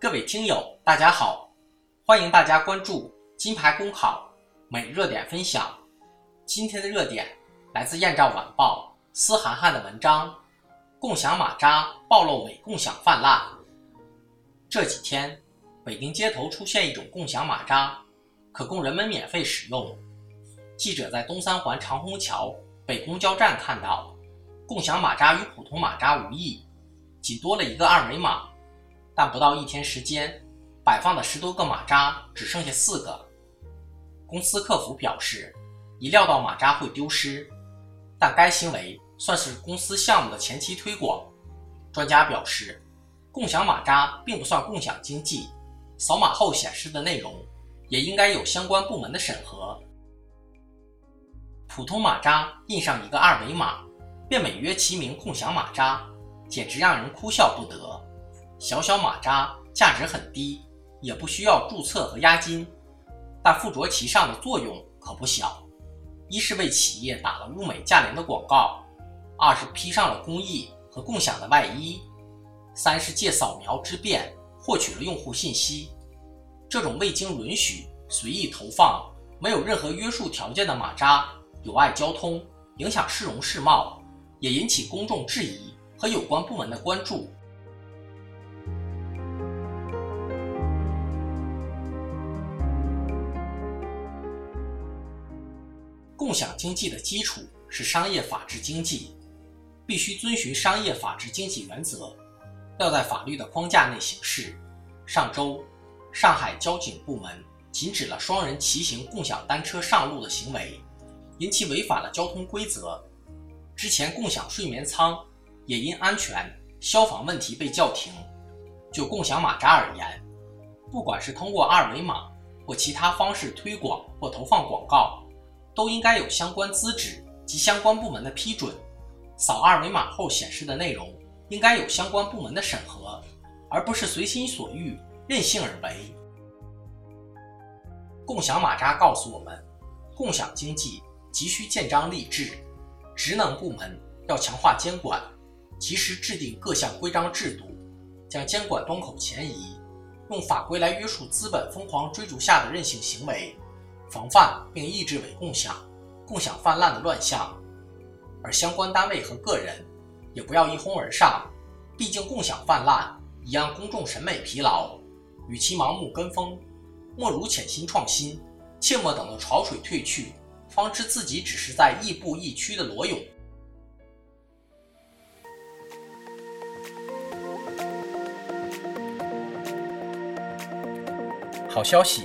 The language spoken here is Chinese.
各位听友，大家好，欢迎大家关注金牌公考每热点分享。今天的热点来自《燕赵晚报》司涵涵的文章：共享马扎暴露伪共享泛滥。这几天，北京街头出现一种共享马扎，可供人们免费使用。记者在东三环长虹桥北公交站看到，共享马扎与普通马扎无异。仅多了一个二维码，但不到一天时间，摆放的十多个马扎只剩下四个。公司客服表示，已料到马扎会丢失，但该行为算是公司项目的前期推广。专家表示，共享马扎并不算共享经济，扫码后显示的内容也应该有相关部门的审核。普通马扎印上一个二维码，便美曰其名共享马扎。简直让人哭笑不得。小小马扎价值很低，也不需要注册和押金，但附着其上的作用可不小：一是为企业打了物美价廉的广告；二是披上了公益和共享的外衣；三是借扫描之便获取了用户信息。这种未经允许随意投放、没有任何约束条件的马扎，有碍交通，影响市容市貌，也引起公众质疑。和有关部门的关注。共享经济的基础是商业法治经济，必须遵循商业法治经济原则，要在法律的框架内行事。上周，上海交警部门禁止了双人骑行共享单车上路的行为，因其违反了交通规则。之前共享睡眠舱。也因安全、消防问题被叫停。就共享马扎而言，不管是通过二维码或其他方式推广或投放广告，都应该有相关资质及相关部门的批准。扫二维码后显示的内容应该有相关部门的审核，而不是随心所欲、任性而为。共享马扎告诉我们，共享经济急需建章立制，职能部门要强化监管。及时制定各项规章制度，将监管端口前移，用法规来约束资本疯狂追逐下的任性行为，防范并抑制伪共享、共享泛滥的乱象。而相关单位和个人也不要一哄而上，毕竟共享泛滥已让公众审美疲劳，与其盲目跟风，莫如潜心创新，切莫等到潮水退去，方知自己只是在亦步亦趋的裸泳。好消息，